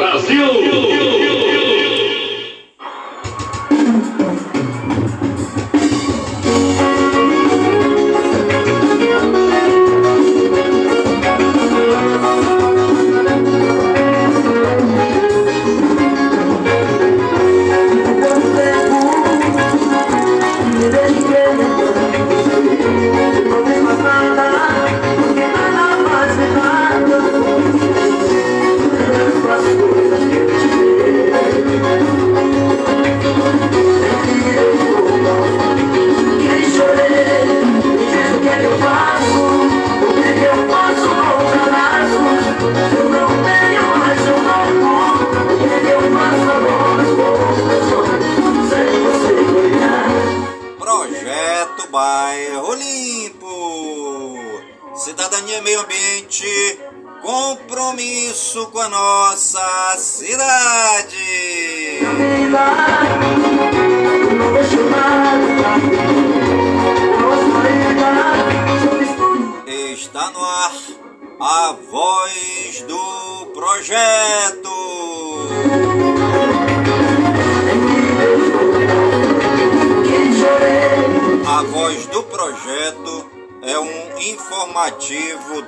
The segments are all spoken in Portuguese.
Brasil!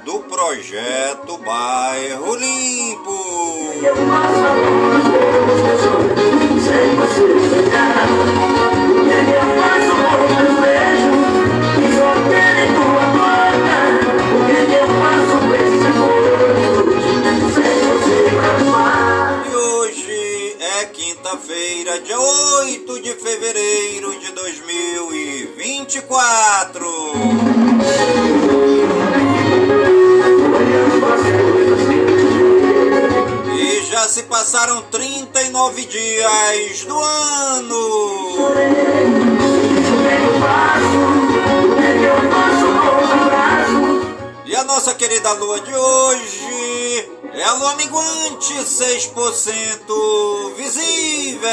do projeto Bairro Limpo. E hoje é Quinta-feira, dia 8 de fevereiro de 2024. já se passaram 39 dias do ano. E a nossa querida lua de hoje é a lua minguante 6% visível.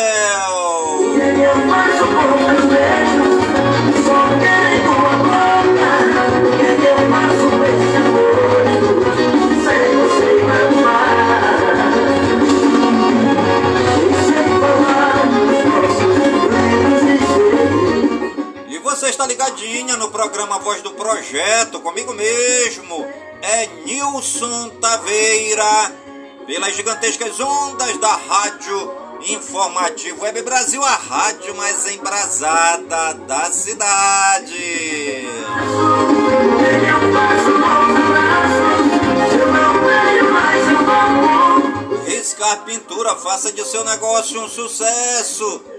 Gigantescas ondas da rádio Informativo Web Brasil, a rádio mais embrasada da cidade. Riscar Pintura, faça de seu negócio um sucesso.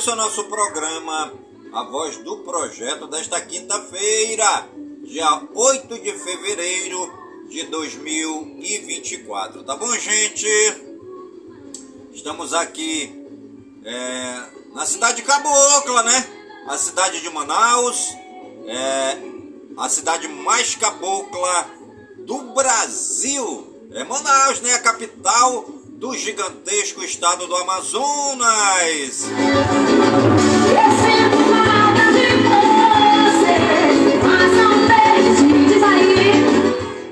Início ao nosso programa A Voz do Projeto desta quinta-feira, dia 8 de fevereiro de 2024. Tá bom, gente? Estamos aqui é, na cidade de Cabocla, né? A cidade de Manaus, é, a cidade mais cabocla do Brasil. É Manaus, né? A capital do gigantesco estado do Amazonas.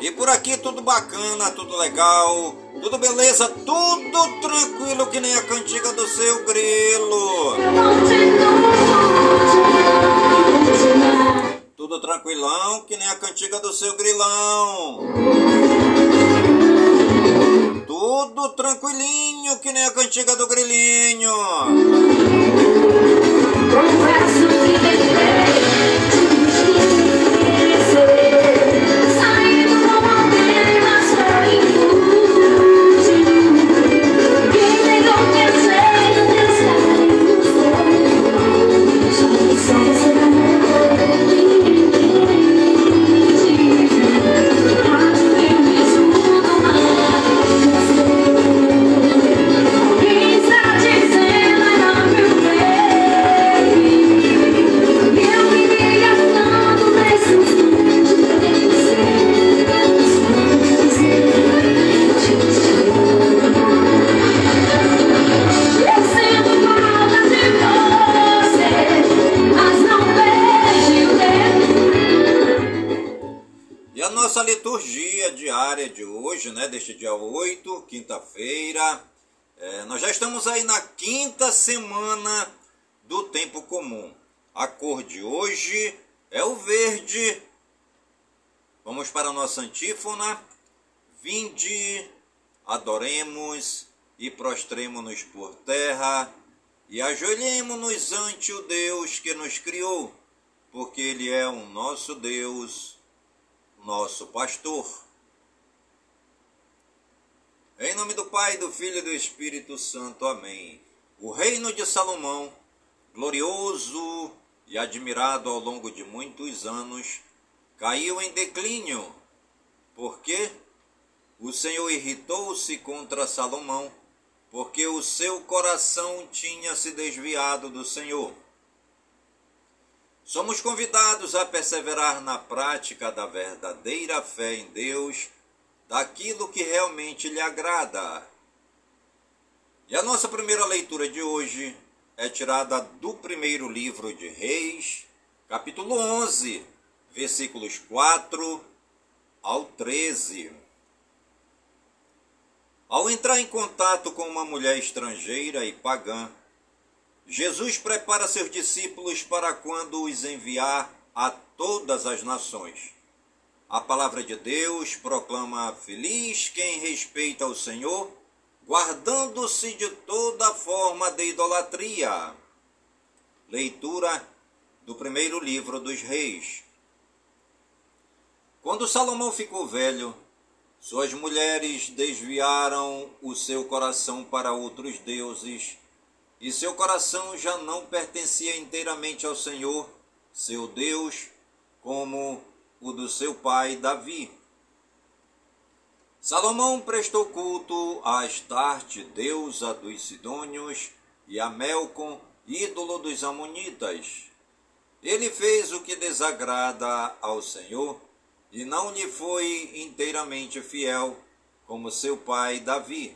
E por aqui tudo bacana, tudo legal, tudo beleza, tudo tranquilo que nem a cantiga do seu grilo. Tudo tranquilão que nem a cantiga do seu grilão tudo tranquilinho, que nem a cantiga do grilinho. Confesso que É, nós já estamos aí na quinta semana do tempo comum. A cor de hoje é o verde. Vamos para a nossa antífona. Vinde, adoremos e prostremo-nos por terra e ajoelhemo-nos ante o Deus que nos criou, porque Ele é o nosso Deus, nosso pastor. Em nome do Pai, do Filho e do Espírito Santo. Amém. O reino de Salomão, glorioso e admirado ao longo de muitos anos, caiu em declínio, porque o Senhor irritou-se contra Salomão, porque o seu coração tinha se desviado do Senhor. Somos convidados a perseverar na prática da verdadeira fé em Deus daquilo que realmente lhe agrada. E a nossa primeira leitura de hoje é tirada do primeiro livro de Reis, capítulo 11, versículos 4 ao 13. Ao entrar em contato com uma mulher estrangeira e pagã, Jesus prepara seus discípulos para quando os enviar a todas as nações. A palavra de Deus proclama feliz quem respeita o Senhor, guardando-se de toda forma de idolatria. Leitura do primeiro livro dos Reis. Quando Salomão ficou velho, suas mulheres desviaram o seu coração para outros deuses, e seu coração já não pertencia inteiramente ao Senhor, seu Deus, como o do seu pai Davi. Salomão prestou culto a Astarte, deusa dos Sidônios, e a Melcom, ídolo dos Amonitas. Ele fez o que desagrada ao Senhor e não lhe foi inteiramente fiel, como seu pai Davi.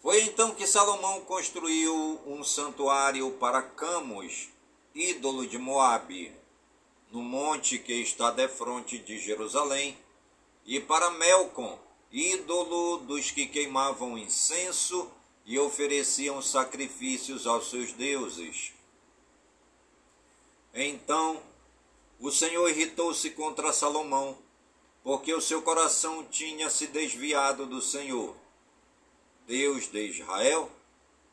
Foi então que Salomão construiu um santuário para Camus, ídolo de Moabe no monte que está defronte de Jerusalém, e para Melcom, ídolo dos que queimavam incenso e ofereciam sacrifícios aos seus deuses. Então o Senhor irritou-se contra Salomão, porque o seu coração tinha se desviado do Senhor, Deus de Israel,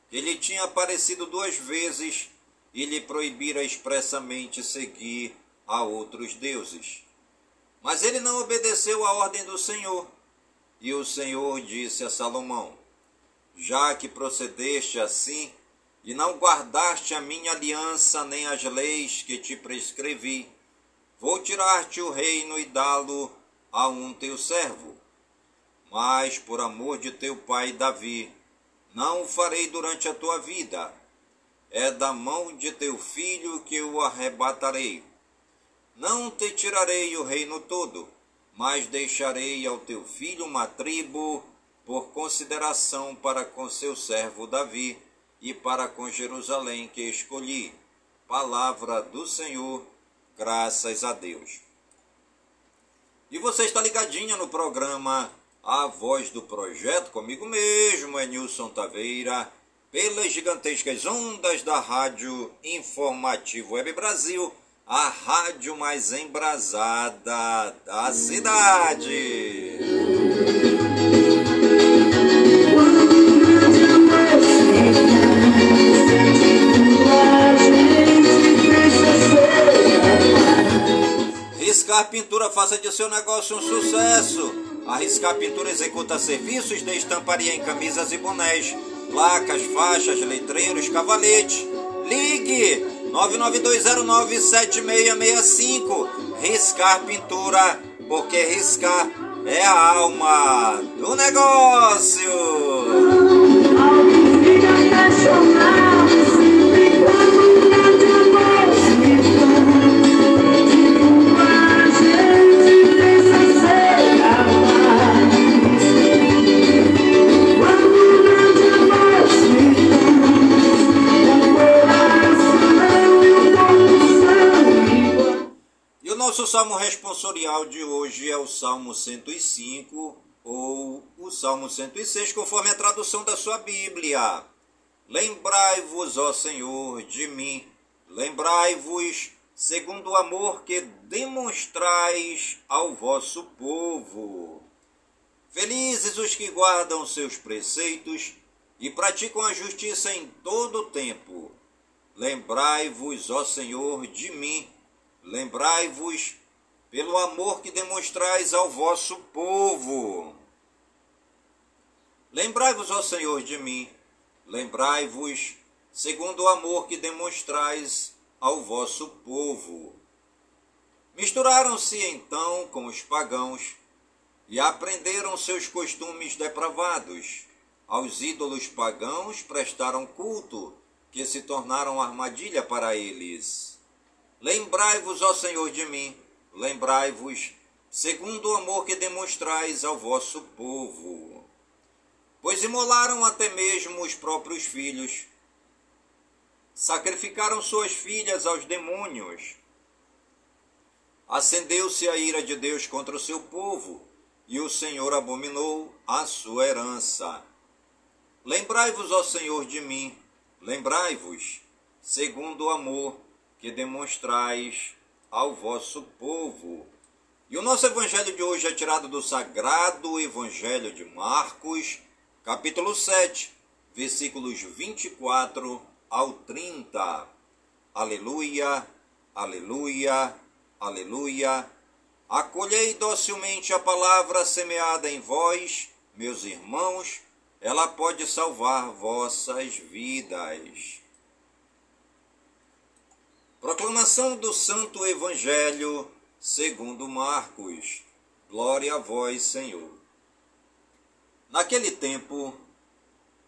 que lhe tinha aparecido duas vezes e lhe proibira expressamente seguir a outros deuses. Mas ele não obedeceu à ordem do Senhor. E o Senhor disse a Salomão: Já que procedeste assim, e não guardaste a minha aliança nem as leis que te prescrevi, vou tirar-te o reino e dá-lo a um teu servo. Mas, por amor de teu pai Davi, não o farei durante a tua vida. É da mão de teu filho que o arrebatarei não te tirarei o reino todo, mas deixarei ao teu filho uma tribo por consideração para com seu servo Davi e para com Jerusalém que escolhi. Palavra do Senhor, graças a Deus. E você está ligadinha no programa A Voz do Projeto, comigo mesmo, é Nilson Taveira, pelas gigantescas ondas da Rádio Informativo Web Brasil a rádio mais embrasada da cidade. Riscar Pintura faça de seu negócio um sucesso. A Riscar Pintura executa serviços de estamparia em camisas e bonés, placas, faixas, letreiros, cavaletes. Ligue 992097665. Riscar Pintura, porque riscar é a alma do negócio. E nosso salmo responsorial de hoje é o Salmo 105 ou o Salmo 106, conforme a tradução da sua Bíblia. Lembrai-vos, ó Senhor, de mim. Lembrai-vos, segundo o amor que demonstrais ao vosso povo. Felizes os que guardam seus preceitos e praticam a justiça em todo o tempo. Lembrai-vos, ó Senhor, de mim. Lembrai-vos pelo amor que demonstrais ao vosso povo. Lembrai-vos, ó Senhor, de mim. Lembrai-vos segundo o amor que demonstrais ao vosso povo. Misturaram-se então com os pagãos e aprenderam seus costumes depravados. Aos ídolos pagãos prestaram culto, que se tornaram armadilha para eles. Lembrai-vos, ó Senhor, de mim, lembrai-vos, segundo o amor que demonstrais ao vosso povo. Pois imolaram até mesmo os próprios filhos, sacrificaram suas filhas aos demônios. Acendeu-se a ira de Deus contra o seu povo, e o Senhor abominou a sua herança. Lembrai-vos, ó Senhor, de mim, lembrai-vos, segundo o amor que demonstrais ao vosso povo. E o nosso evangelho de hoje é tirado do sagrado Evangelho de Marcos, capítulo 7, versículos 24 ao 30. Aleluia, aleluia, aleluia. Acolhei docilmente a palavra semeada em vós, meus irmãos, ela pode salvar vossas vidas. Proclamação do Santo Evangelho segundo Marcos. Glória a vós, Senhor. Naquele tempo,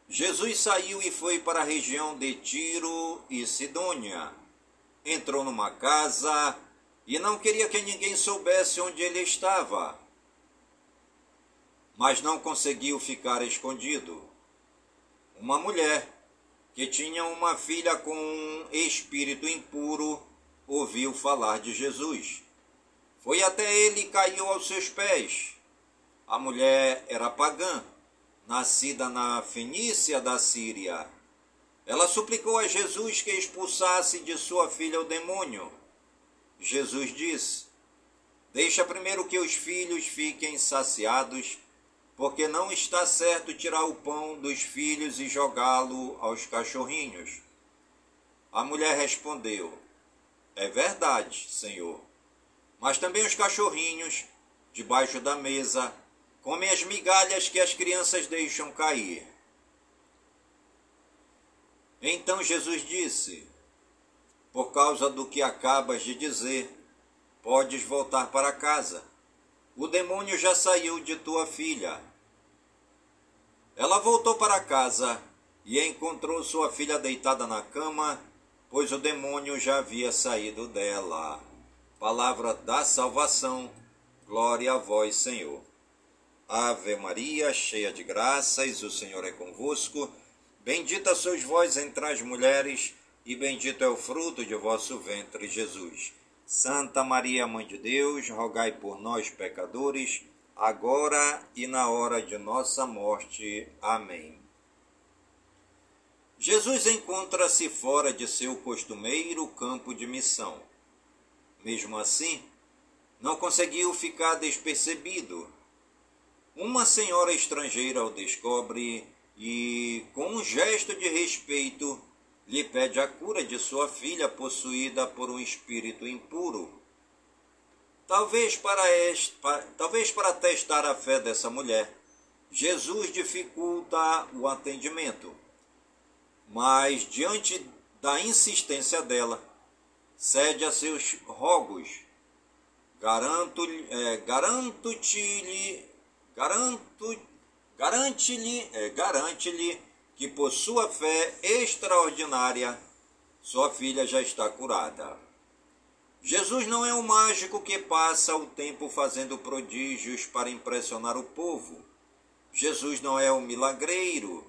Jesus saiu e foi para a região de Tiro e Sidônia. Entrou numa casa e não queria que ninguém soubesse onde ele estava. Mas não conseguiu ficar escondido. Uma mulher que tinha uma filha com um espírito impuro, ouviu falar de Jesus. Foi até ele e caiu aos seus pés. A mulher era pagã, nascida na Fenícia da Síria. Ela suplicou a Jesus que expulsasse de sua filha o demônio. Jesus disse: Deixa primeiro que os filhos fiquem saciados porque não está certo tirar o pão dos filhos e jogá-lo aos cachorrinhos. A mulher respondeu: É verdade, Senhor. Mas também os cachorrinhos, debaixo da mesa, comem as migalhas que as crianças deixam cair. Então Jesus disse: Por causa do que acabas de dizer, podes voltar para casa o demônio já saiu de tua filha. Ela voltou para casa e encontrou sua filha deitada na cama, pois o demônio já havia saído dela. Palavra da salvação, glória a vós, Senhor. Ave Maria, cheia de graças, o Senhor é convosco. Bendita sois vós entre as mulheres, e bendito é o fruto de vosso ventre, Jesus. Santa Maria, Mãe de Deus, rogai por nós, pecadores, agora e na hora de nossa morte. Amém. Jesus encontra-se fora de seu costumeiro campo de missão. Mesmo assim, não conseguiu ficar despercebido. Uma senhora estrangeira o descobre e, com um gesto de respeito, lhe pede a cura de sua filha possuída por um espírito impuro. Talvez para, este, talvez para testar a fé dessa mulher, Jesus dificulta o atendimento. Mas, diante da insistência dela, cede a seus rogos. Garanto-lhe, é, garanto-te-lhe, garanto, garante-lhe, é, garante-lhe que por sua fé extraordinária, sua filha já está curada. Jesus não é um mágico que passa o tempo fazendo prodígios para impressionar o povo. Jesus não é um milagreiro.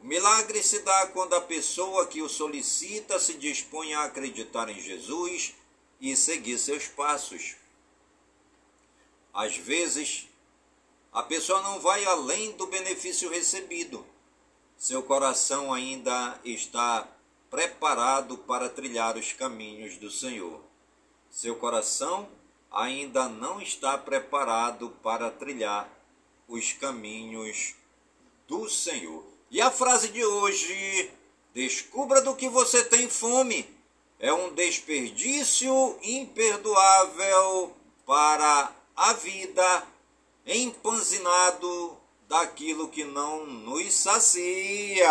O milagre se dá quando a pessoa que o solicita se dispõe a acreditar em Jesus e seguir seus passos. Às vezes, a pessoa não vai além do benefício recebido. Seu coração ainda está preparado para trilhar os caminhos do Senhor. Seu coração ainda não está preparado para trilhar os caminhos do Senhor. E a frase de hoje: descubra do que você tem fome. É um desperdício imperdoável para a vida, empanzinado daquilo que não nos sacia.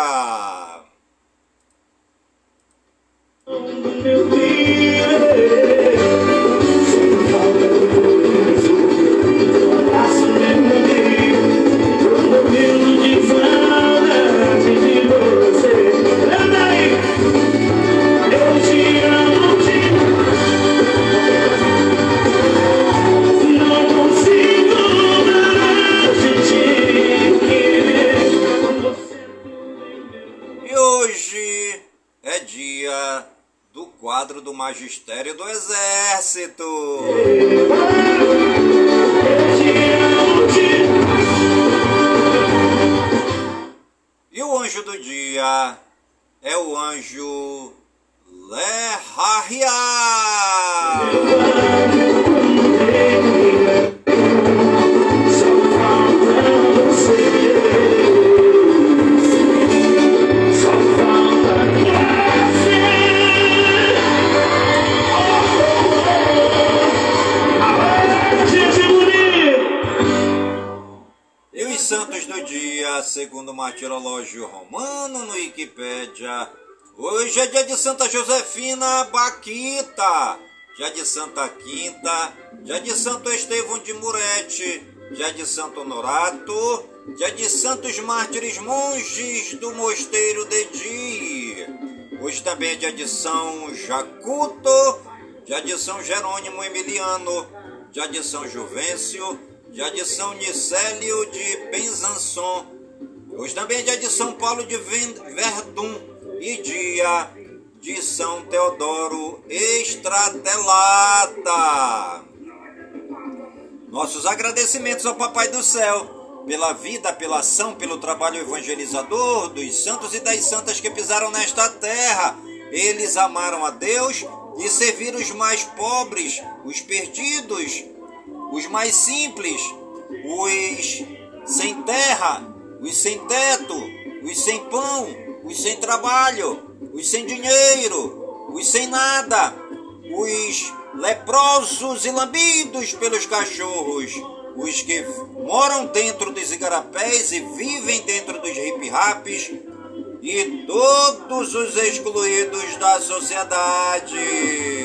Magistério do Exército. E o anjo do dia é o anjo Segundo o martirológio romano no Wikipédia. Hoje é dia de Santa Josefina Baquita, dia de Santa Quinta, dia de Santo Estevão de Murete, dia de Santo Honorato, dia de Santos Mártires Monges do Mosteiro de Di. Hoje também é dia de São Jacuto, dia de São Jerônimo Emiliano, dia de São Juvencio, dia de São Nicélio de Penzanson, Hoje também é dia de São Paulo de Verdun e dia de São Teodoro Estratelata. Nossos agradecimentos ao Papai do Céu pela vida, pela ação, pelo trabalho evangelizador dos santos e das santas que pisaram nesta terra. Eles amaram a Deus e serviram os mais pobres, os perdidos, os mais simples, os sem terra, os sem teto, os sem pão, os sem trabalho, os sem dinheiro, os sem nada, os leprosos e lambidos pelos cachorros, os que moram dentro dos igarapés e vivem dentro dos hip-raps e todos os excluídos da sociedade.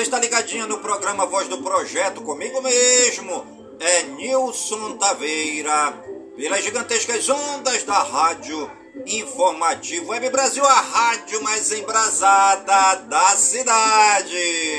Você está ligadinho no programa Voz do Projeto comigo mesmo É Nilson Taveira Pelas gigantescas ondas da rádio Informativo Web Brasil, a rádio mais embrasada da cidade.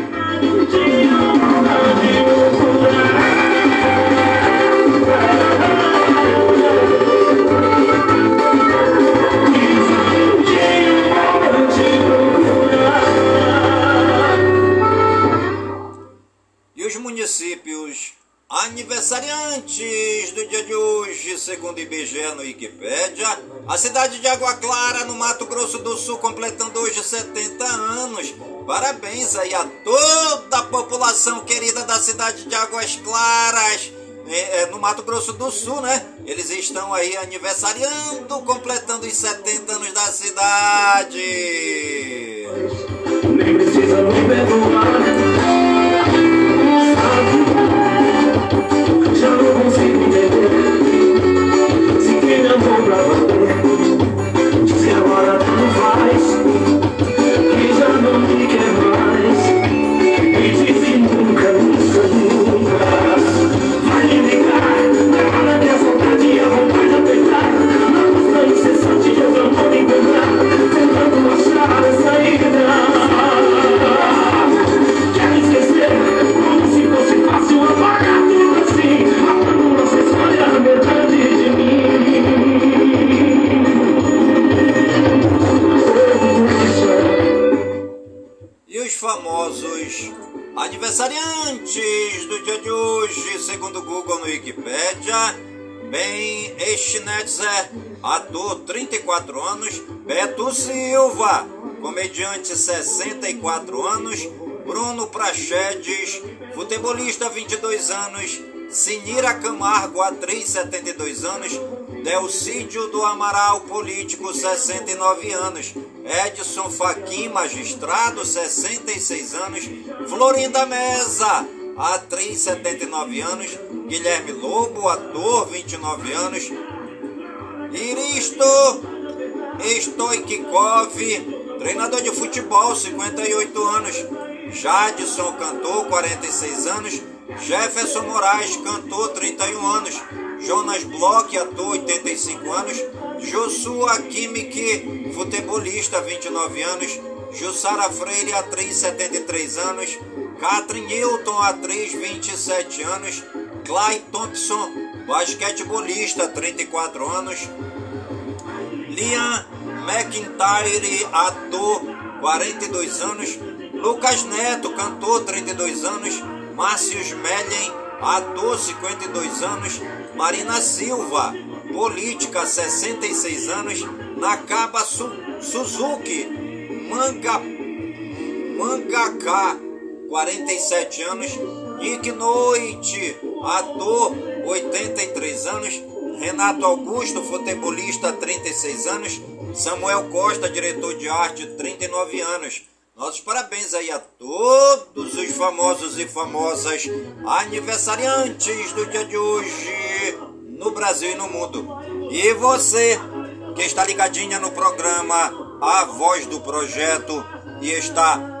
Cidade de Água Clara, no Mato Grosso do Sul, completando hoje 70 anos. Parabéns aí a toda a população querida da cidade de Águas Claras, é, é, no Mato Grosso do Sul, né? Eles estão aí aniversariando, completando os 70 anos da cidade. Nem Wikipedia, Ben Schnetzer, ator 34 anos, Beto Silva, comediante 64 anos, Bruno Prachedes, futebolista 22 anos, Sinira Camargo, atriz 72 anos, Delcídio do Amaral, político 69 anos, Edson Faquim, magistrado 66 anos, Florinda Mesa, atriz 79 anos, Guilherme Lobo, ator 29 anos, Iristo Stoikov, treinador de futebol, 58 anos. Jadson, cantor, 46 anos. Jefferson Moraes, cantor, 31 anos. Jonas Bloch, ator, 85 anos. Joshua Kimmich, futebolista, 29 anos. Jussara Freire, atriz, 73 anos. Catherine Newton, atriz, 27 anos. Clay Thompson, basquetebolista, 34 anos. Liam McIntyre, ator, 42 anos. Lucas Neto, cantor, 32 anos. Márcio Mellen, ator, 52 anos. Marina Silva, política, 66 anos. Nakaba Su Suzuki, manga, mangaka, 47 anos. Nick Noite, ator, 83 anos. Renato Augusto, futebolista, 36 anos. Samuel Costa, diretor de arte, 39 anos. Nossos parabéns aí a todos os famosos e famosas aniversariantes do dia de hoje no Brasil e no mundo. E você que está ligadinha no programa A Voz do Projeto e está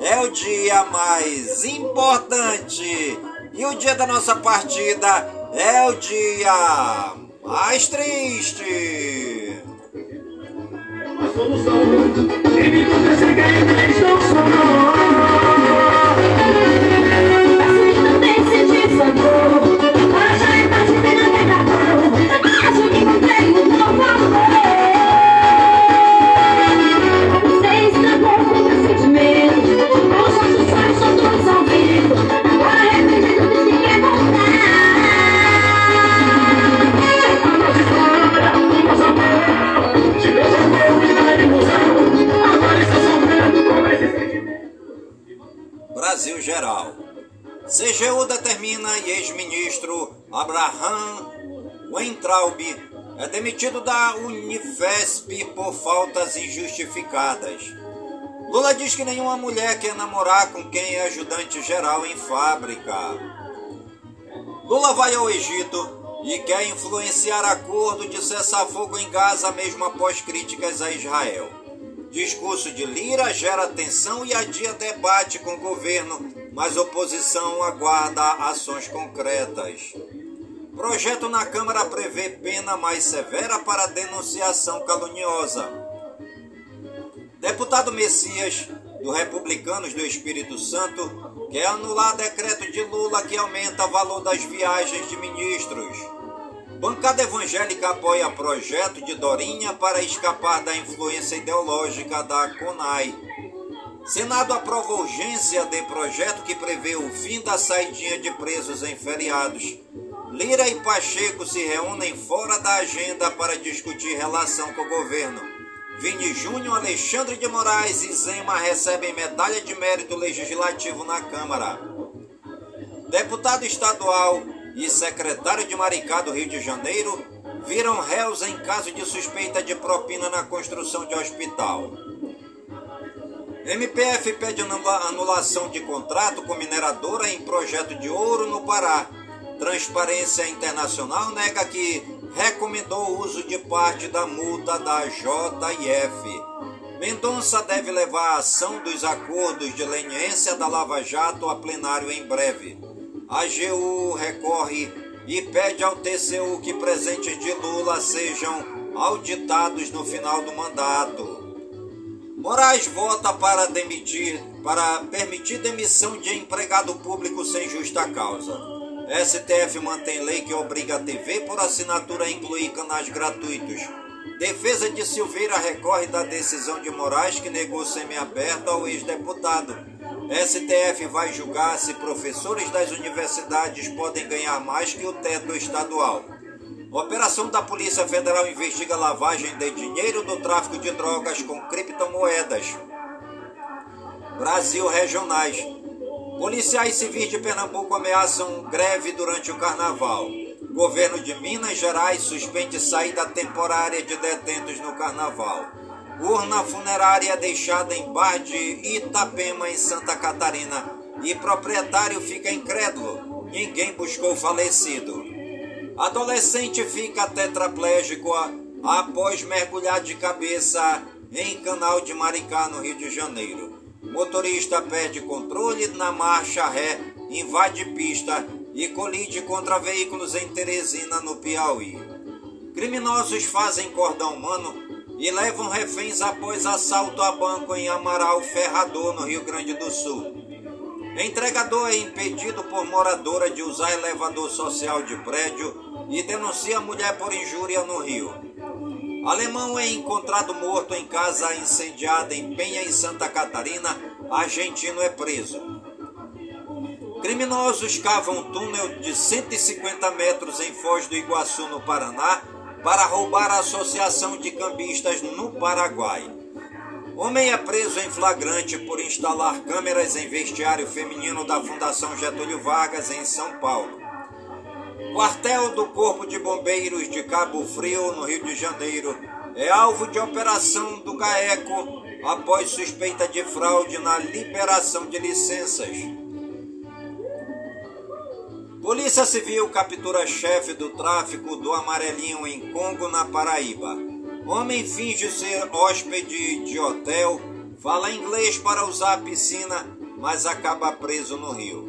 é o dia mais importante. E o dia da nossa partida é o dia mais triste. A solução Brasil Geral. CGU determina e ex-ministro Abraham Weintraub é demitido da Unifesp por faltas injustificadas. Lula diz que nenhuma mulher quer namorar com quem é ajudante geral em fábrica. Lula vai ao Egito e quer influenciar acordo de cessar-fogo em Gaza mesmo após críticas a Israel. Discurso de Lira gera tensão e adia debate com o governo, mas oposição aguarda ações concretas. Projeto na Câmara prevê pena mais severa para denunciação caluniosa. Deputado Messias, do Republicanos do Espírito Santo, quer anular decreto de Lula que aumenta o valor das viagens de ministros. Bancada evangélica apoia projeto de Dorinha para escapar da influência ideológica da CONAI. Senado aprova urgência de projeto que prevê o fim da saidinha de presos em feriados. Lira e Pacheco se reúnem fora da agenda para discutir relação com o governo. Vini Júnior, Alexandre de Moraes e Zema recebem medalha de mérito legislativo na Câmara. Deputado estadual e secretário de Maricá do Rio de Janeiro viram réus em caso de suspeita de propina na construção de hospital. MPF pede anulação de contrato com mineradora em projeto de ouro no Pará. Transparência Internacional nega que recomendou o uso de parte da multa da JF. Mendonça deve levar a ação dos acordos de leniência da Lava Jato a plenário em breve. AGU recorre e pede ao TCU que presentes de Lula sejam auditados no final do mandato. Moraes vota para demitir, para permitir demissão de empregado público sem justa causa. STF mantém lei que obriga a TV por assinatura a incluir canais gratuitos. Defesa de Silveira recorre da decisão de Moraes que negou semiaberto ao ex-deputado. STF vai julgar se professores das universidades podem ganhar mais que o teto estadual. Operação da Polícia Federal investiga lavagem de dinheiro do tráfico de drogas com criptomoedas. Brasil regionais. Policiais civis de Pernambuco ameaçam greve durante o carnaval. Governo de Minas Gerais suspende saída temporária de detentos no carnaval. Urna funerária deixada em bar de Itapema, em Santa Catarina. E proprietário fica incrédulo. Ninguém buscou falecido. Adolescente fica tetraplégico após mergulhar de cabeça em canal de Maricá, no Rio de Janeiro. Motorista perde controle na marcha ré, invade pista e colide contra veículos em Teresina, no Piauí. Criminosos fazem cordão humano e levam reféns após assalto a banco em Amaral Ferrador, no Rio Grande do Sul. Entregador é impedido por moradora de usar elevador social de prédio e denuncia mulher por injúria no Rio. Alemão é encontrado morto em casa incendiada em Penha, em Santa Catarina. Argentino é preso. Criminosos cavam túnel de 150 metros em Foz do Iguaçu, no Paraná, para roubar a Associação de Cambistas no Paraguai. Homem é preso em flagrante por instalar câmeras em vestiário feminino da Fundação Getúlio Vargas, em São Paulo. Quartel do Corpo de Bombeiros de Cabo Frio, no Rio de Janeiro, é alvo de operação do GAECO após suspeita de fraude na liberação de licenças. Polícia Civil captura chefe do tráfico do Amarelinho em Congo, na Paraíba. Homem finge ser hóspede de hotel, fala inglês para usar a piscina, mas acaba preso no Rio.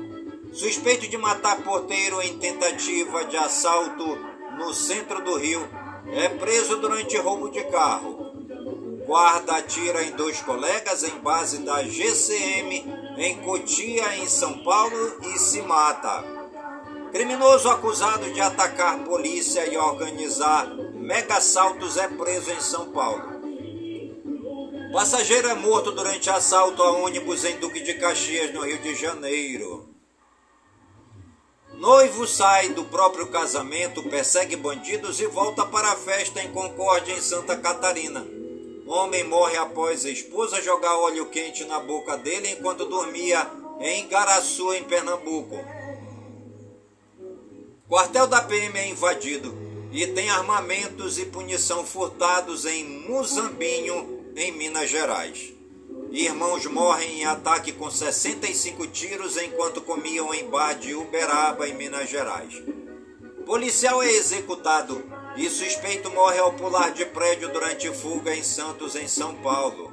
Suspeito de matar porteiro em tentativa de assalto no centro do Rio, é preso durante roubo de carro. Guarda atira em dois colegas em base da GCM em Cotia, em São Paulo, e se mata. Criminoso acusado de atacar polícia e organizar mega assaltos é preso em São Paulo. Passageiro é morto durante assalto a ônibus em Duque de Caxias, no Rio de Janeiro. Noivo sai do próprio casamento, persegue bandidos e volta para a festa em Concórdia, em Santa Catarina. Homem morre após a esposa jogar óleo quente na boca dele enquanto dormia em Igaraçu, em Pernambuco. Quartel da PM é invadido e tem armamentos e punição furtados em Muzambinho, em Minas Gerais. Irmãos morrem em ataque com 65 tiros enquanto comiam em bar de Uberaba, em Minas Gerais. Policial é executado e suspeito morre ao pular de prédio durante fuga em Santos, em São Paulo.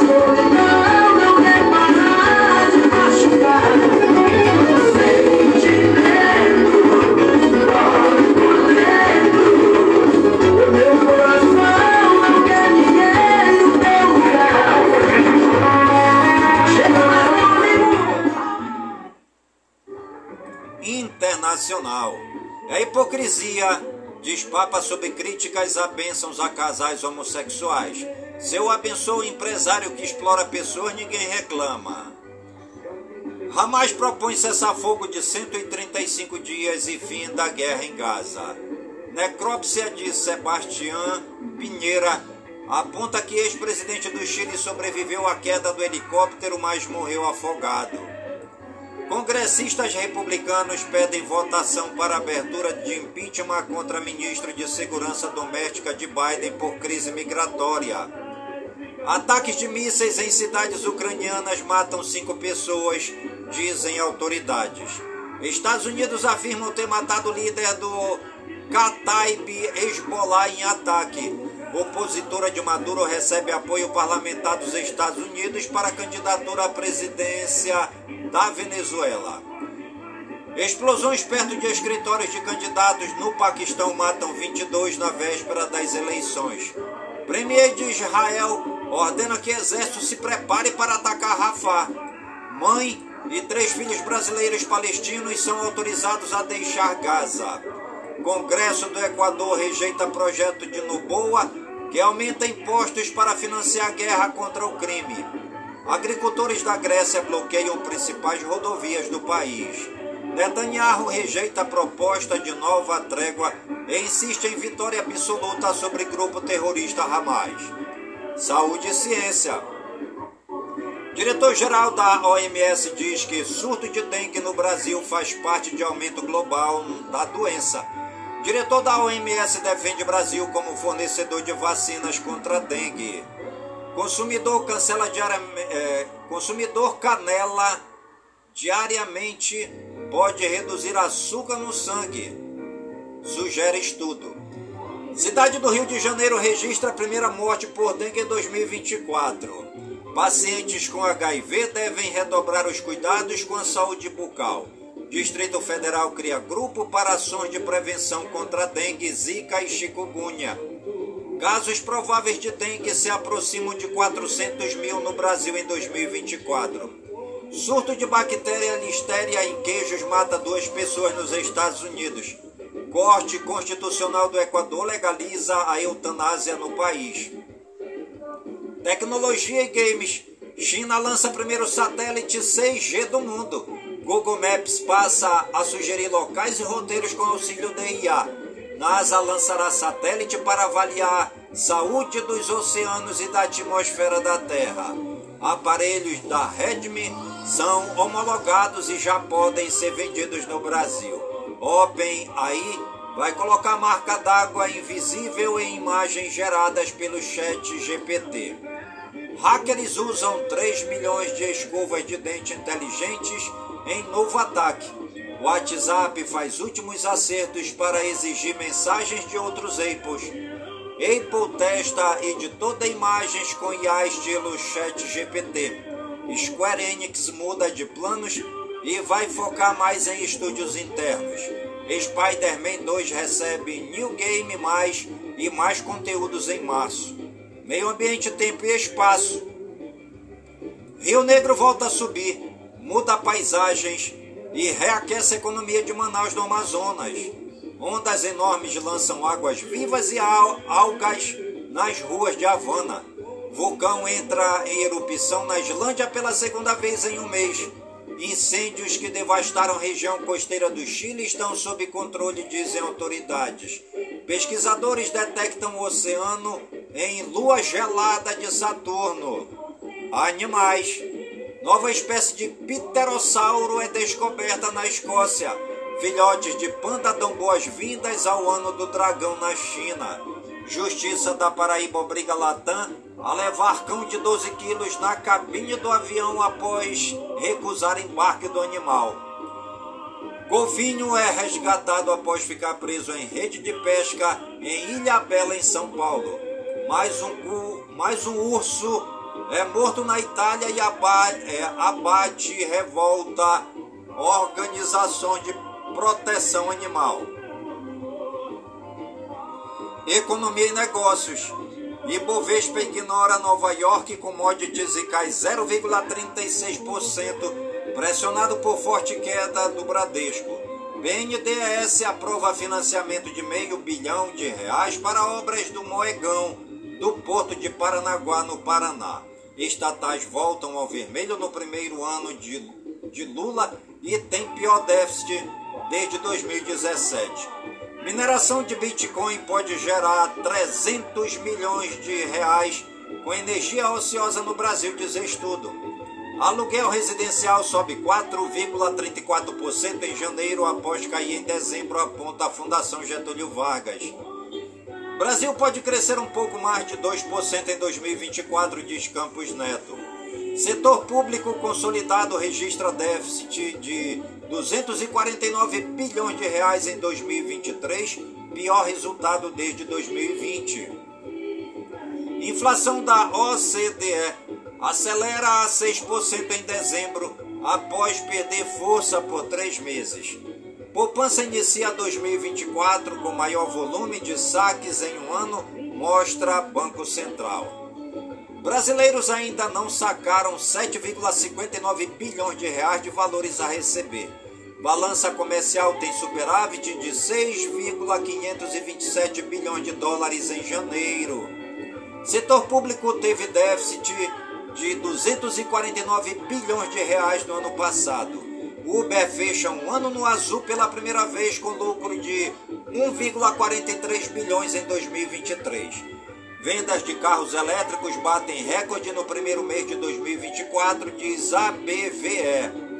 Críticas a bênçãos a casais homossexuais. Se eu abençoo o empresário que explora pessoas, ninguém reclama. Hamas propõe cessar-fogo de 135 dias e fim da guerra em Gaza. Necrópsia de Sebastião Pinheira aponta que ex-presidente do Chile sobreviveu à queda do helicóptero, mas morreu afogado. Congressistas republicanos pedem votação para abertura de impeachment contra ministro de Segurança Doméstica de Biden por crise migratória. Ataques de mísseis em cidades ucranianas matam cinco pessoas, dizem autoridades. Estados Unidos afirmam ter matado o líder do Kataib Hezbollah em ataque. Opositora de Maduro recebe apoio parlamentar dos Estados Unidos para candidatura à presidência da Venezuela. Explosões perto de escritórios de candidatos no Paquistão matam 22 na véspera das eleições. Premier de Israel ordena que exército se prepare para atacar Rafah. Mãe e três filhos brasileiros palestinos são autorizados a deixar Gaza. Congresso do Equador rejeita projeto de Noboa que aumenta impostos para financiar a guerra contra o crime. Agricultores da Grécia bloqueiam principais rodovias do país. Netanyahu rejeita a proposta de nova trégua e insiste em vitória absoluta sobre grupo terrorista Hamas. Saúde e ciência. Diretor-geral da OMS diz que surto de dengue no Brasil faz parte de aumento global da doença. Diretor da OMS defende Brasil como fornecedor de vacinas contra dengue. Consumidor cancela diariamente, é, consumidor canela diariamente pode reduzir açúcar no sangue. Sugere estudo. Cidade do Rio de Janeiro registra a primeira morte por dengue em 2024. Pacientes com HIV devem redobrar os cuidados com a saúde bucal. Distrito Federal cria grupo para ações de prevenção contra dengue, zika e chikungunya. Casos prováveis de dengue se aproximam de 400 mil no Brasil em 2024. Surto de bactéria listéria em queijos mata duas pessoas nos Estados Unidos. Corte Constitucional do Equador legaliza a eutanásia no país. Tecnologia e games. China lança primeiro satélite 6G do mundo. Google Maps passa a sugerir locais e roteiros com auxílio da IA. NASA lançará satélite para avaliar saúde dos oceanos e da atmosfera da Terra. Aparelhos da Redmi são homologados e já podem ser vendidos no Brasil. OpenAI vai colocar marca d'água invisível em imagens geradas pelo chat GPT. Hackers usam 3 milhões de escovas de dente inteligentes em novo ataque. O WhatsApp faz últimos acertos para exigir mensagens de outros Apples. Apple testa editor imagens com IA estilo ChatGPT. Square Enix muda de planos e vai focar mais em estúdios internos. Spider-Man 2 recebe New Game Mais e mais conteúdos em março. Meio Ambiente, Tempo e Espaço. Rio Negro volta a subir, muda paisagens e reaquece a economia de Manaus do Amazonas. Ondas enormes lançam águas vivas e algas nas ruas de Havana. Vulcão entra em erupção na Islândia pela segunda vez em um mês. Incêndios que devastaram a região costeira do Chile estão sob controle, dizem autoridades. Pesquisadores detectam o oceano em lua gelada de Saturno. Animais. Nova espécie de pterossauro é descoberta na Escócia. Filhotes de panda dão boas-vindas ao ano do dragão na China. Justiça da Paraíba obriga Latam a levar cão de 12 quilos na cabine do avião após recusar embarque do animal. Golfinho é resgatado após ficar preso em rede de pesca em Ilha Bela, em São Paulo. Mais um, mais um urso é morto na Itália e abate, é, abate revolta organizações de proteção animal. Economia e negócios. Ibovespa ignora Nova York, commodities e cai 0,36%, pressionado por forte queda do Bradesco. BNDES aprova financiamento de meio bilhão de reais para obras do Moegão, do Porto de Paranaguá, no Paraná. Estatais voltam ao vermelho no primeiro ano de, de Lula e tem pior déficit desde 2017. Mineração de Bitcoin pode gerar 300 milhões de reais com energia ociosa no Brasil, diz estudo. Aluguel residencial sobe 4,34% em janeiro após cair em dezembro, aponta a Fundação Getúlio Vargas. Brasil pode crescer um pouco mais de 2% em 2024, diz Campos Neto. Setor público consolidado registra déficit de 249 bilhões de reais em 2023, pior resultado desde 2020. Inflação da OCDE acelera a 6% em dezembro, após perder força por três meses. Poupança inicia 2024 com maior volume de saques em um ano, mostra Banco Central. Brasileiros ainda não sacaram 7,59 bilhões de reais de valores a receber. Balança comercial tem superávit de 6,527 bilhões de dólares em janeiro. Setor público teve déficit de 249 bilhões de reais no ano passado. Uber fecha um ano no azul pela primeira vez com lucro de 1,43 bilhões em 2023. Vendas de carros elétricos batem recorde no primeiro mês de 2024, diz a BVE.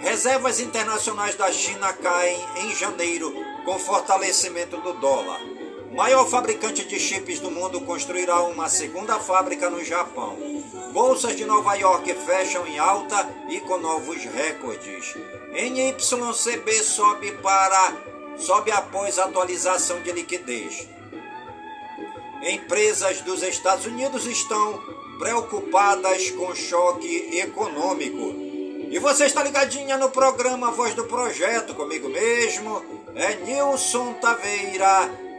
Reservas internacionais da China caem em janeiro com fortalecimento do dólar. Maior fabricante de chips do mundo construirá uma segunda fábrica no Japão. Bolsas de Nova York fecham em alta e com novos recordes. NYCB sobe para sobe após atualização de liquidez. Empresas dos Estados Unidos estão preocupadas com choque econômico. E você está ligadinha no programa Voz do Projeto, comigo mesmo, é Nilson Taveira,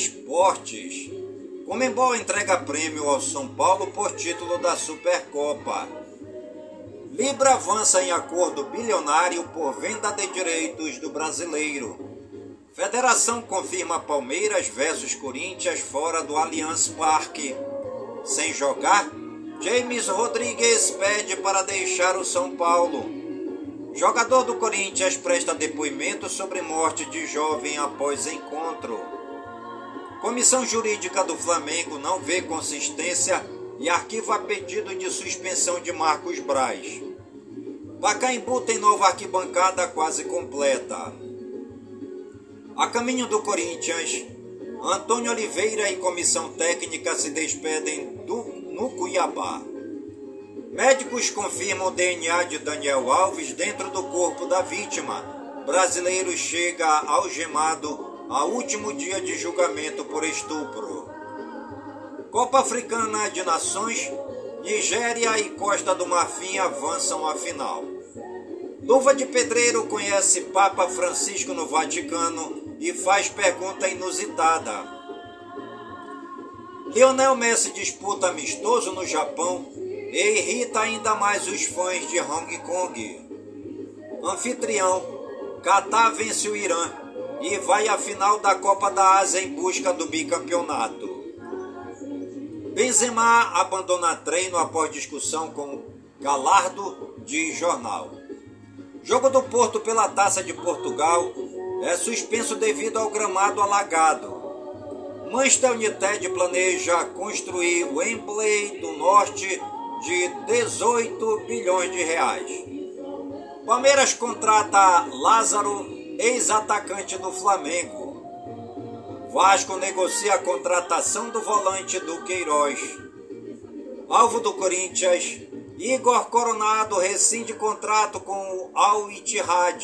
Esportes. Comembol entrega prêmio ao São Paulo por título da Supercopa. Libra avança em acordo bilionário por venda de direitos do brasileiro. Federação confirma Palmeiras versus Corinthians fora do Allianz Parque. Sem jogar, James Rodrigues pede para deixar o São Paulo. Jogador do Corinthians presta depoimento sobre morte de jovem após encontro. Comissão Jurídica do Flamengo não vê consistência e arquiva pedido de suspensão de Marcos Braz. Pacaembu tem nova arquibancada quase completa. A caminho do Corinthians, Antônio Oliveira e comissão técnica se despedem do, no Cuiabá. Médicos confirmam o DNA de Daniel Alves dentro do corpo da vítima. Brasileiro chega algemado a último dia de julgamento por estupro. Copa Africana de Nações, Nigéria e Costa do Marfim avançam à final. Luva de Pedreiro conhece Papa Francisco no Vaticano e faz pergunta inusitada. Lionel Messi disputa amistoso no Japão e irrita ainda mais os fãs de Hong Kong. Anfitrião, Catar vence o Irã e vai à final da Copa da Ásia em busca do bicampeonato. Benzema abandona treino após discussão com Galardo de jornal. Jogo do Porto pela Taça de Portugal é suspenso devido ao gramado alagado. Manchester United planeja construir Wembley do Norte de 18 bilhões de reais. Palmeiras contrata Lázaro, ex-atacante do Flamengo. Vasco negocia a contratação do volante do Queiroz. Alvo do Corinthians, Igor Coronado rescinde contrato com o Al Ittihad.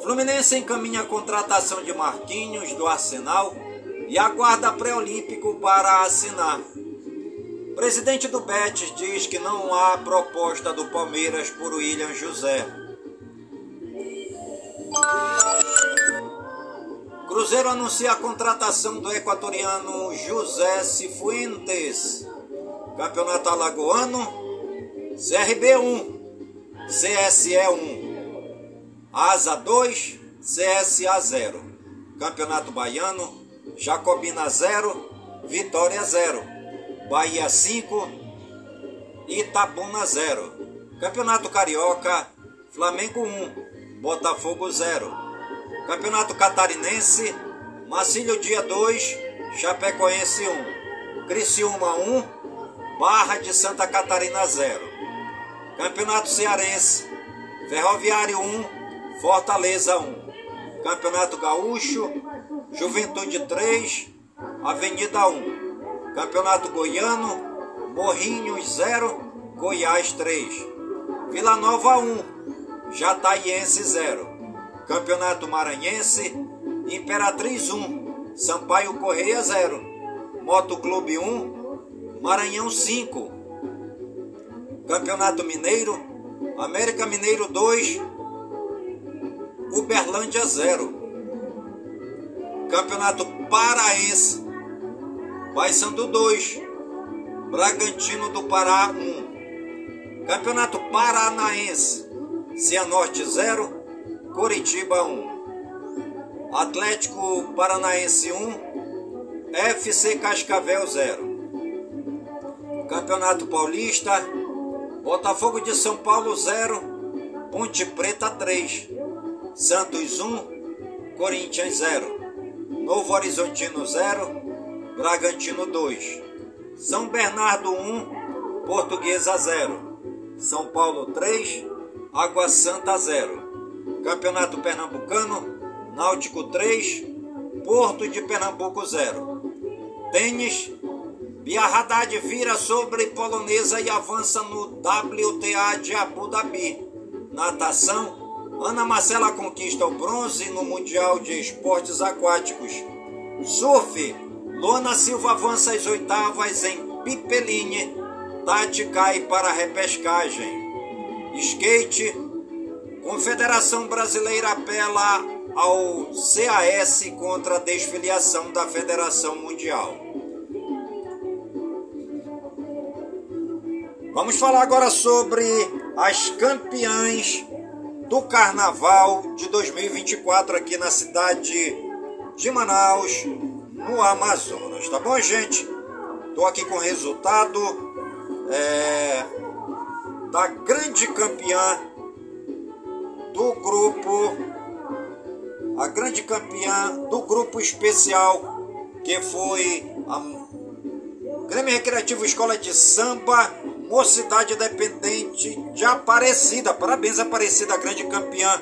Fluminense encaminha a contratação de Marquinhos do Arsenal e aguarda pré-olímpico para assinar. Presidente do Betis diz que não há proposta do Palmeiras por William José. Cruzeiro anuncia a contratação do equatoriano José Cifuentes. Campeonato Alagoano, CRB 1, CSE 1, Asa 2, CSA 0. Campeonato Baiano, Jacobina 0, Vitória 0. Bahia 5, Itabuna 0. Campeonato Carioca, Flamengo 1, Botafogo 0. Campeonato Catarinense, Marcílio Dia 2, Chapecoense 1. Criciúma 1, Barra de Santa Catarina 0. Campeonato Cearense, Ferroviário 1, Fortaleza 1. Campeonato Gaúcho, Juventude 3, Avenida 1. Campeonato Goiano, Morrinhos 0, Goiás 3. Vila Nova 1, Jataiense 0. Campeonato Maranhense, Imperatriz 1, Sampaio Correia 0. Moto Clube 1, Maranhão 5. Campeonato Mineiro, América Mineiro 2, Uberlândia 0. Campeonato Paraense, Paysandu 2, Bragantino do Pará 1. Campeonato Paranaense, Cianorte 0, Coritiba 1. Atlético Paranaense 1, FC Cascavel 0. Campeonato Paulista, Botafogo de São Paulo 0, Ponte Preta 3. Santos 1, Corinthians 0. Novo Horizontino 0, Bragantino 2. São Bernardo 1, Portuguesa 0. São Paulo 3, Água Santa 0. Campeonato Pernambucano, Náutico 3, Porto de Pernambuco 0. Tênis, Bia Haddad vira sobre polonesa e avança no WTA de Abu Dhabi. Natação, Ana Marcela conquista o bronze no Mundial de Esportes Aquáticos. Surf, Luana Silva avança às oitavas em Pipeline. Tati cai para a repescagem. Skate, Confederação Brasileira apela ao CAS contra a desfiliação da Federação Mundial. Vamos falar agora sobre as campeãs do Carnaval de 2024 aqui na cidade de Manaus, no Amazonas, tá bom, gente? Tô aqui com o resultado é, da grande campeã do grupo, a grande campeã do grupo especial, que foi a Grêmio Recreativo Escola de Samba, Mocidade Dependente de Aparecida. Parabéns, Aparecida, grande campeã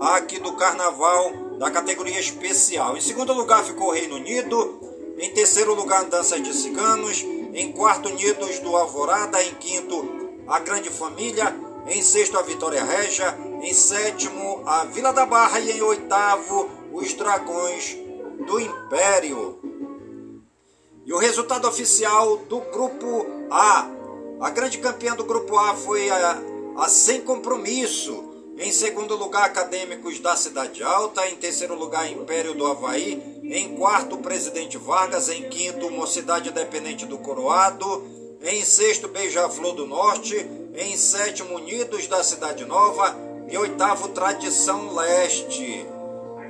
aqui do Carnaval da categoria especial. Em segundo lugar ficou Reino Unido. Em terceiro lugar, Dança de Ciganos. Em quarto, Unidos do Alvorada. Em quinto, a Grande Família. Em sexto, a Vitória Regia. Em sétimo, a Vila da Barra. E em oitavo, os Dragões do Império. E o resultado oficial do Grupo A. A grande campeã do Grupo A foi a, a Sem Compromisso. Em segundo lugar, Acadêmicos da Cidade Alta. Em terceiro lugar, Império do Havaí. Em quarto, Presidente Vargas. Em quinto, Mocidade Independente do Coroado. Em sexto, Beija-Flor do Norte. Em sétimo, Unidos da Cidade Nova. E oitavo, Tradição Leste.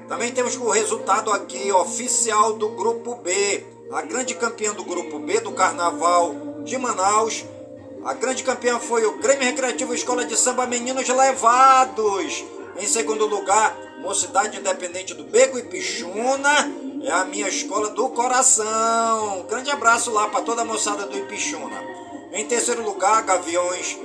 Também temos o resultado aqui oficial do Grupo B. A grande campeã do Grupo B do Carnaval de Manaus. A grande campeã foi o Grêmio Recreativo Escola de Samba Meninos Levados. Em segundo lugar, Mocidade Independente do Beco e Pichuna. É a minha escola do coração. Grande abraço lá para toda a moçada do Ipixuna. Em terceiro lugar, Gaviões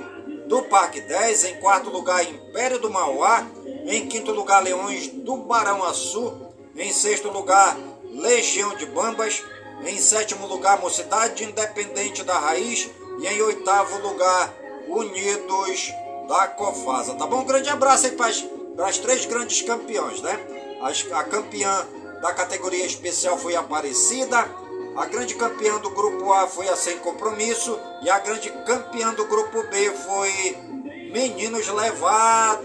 do Parque 10. Em quarto lugar, Império do Mauá. Em quinto lugar, Leões do Barão Açu. Em sexto lugar, Legião de Bambas. Em sétimo lugar, Mocidade Independente da Raiz. E em oitavo lugar, Unidos da Cofasa. Tá bom? Um grande abraço aí para as três grandes campeões, né? As, a campeã da categoria especial foi Aparecida. A grande campeã do grupo A foi a Sem Compromisso. E a grande campeã do grupo B foi Meninos Levados.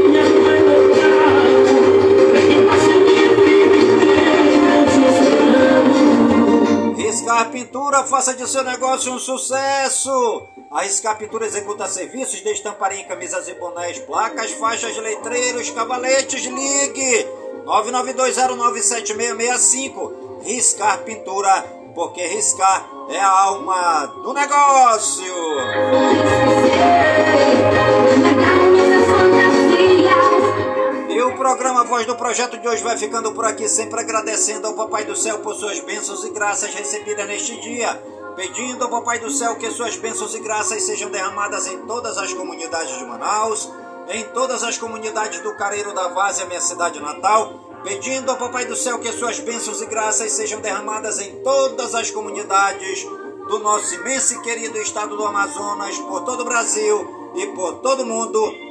Pintura, faça de seu negócio um sucesso! A Riscar Pintura executa serviços de estamparia em camisas e bonés, placas, faixas, letreiros, cavaletes, ligue! 992097665 Riscar Pintura, porque riscar é a alma do negócio! Programa Voz do Projeto de hoje vai ficando por aqui, sempre agradecendo ao Papai do Céu por suas bênçãos e graças recebidas neste dia. Pedindo ao Papai do Céu que suas bênçãos e graças sejam derramadas em todas as comunidades de Manaus, em todas as comunidades do Careiro da Várzea, minha cidade natal. Pedindo ao Papai do Céu que suas bênçãos e graças sejam derramadas em todas as comunidades do nosso imenso e querido estado do Amazonas, por todo o Brasil e por todo o mundo.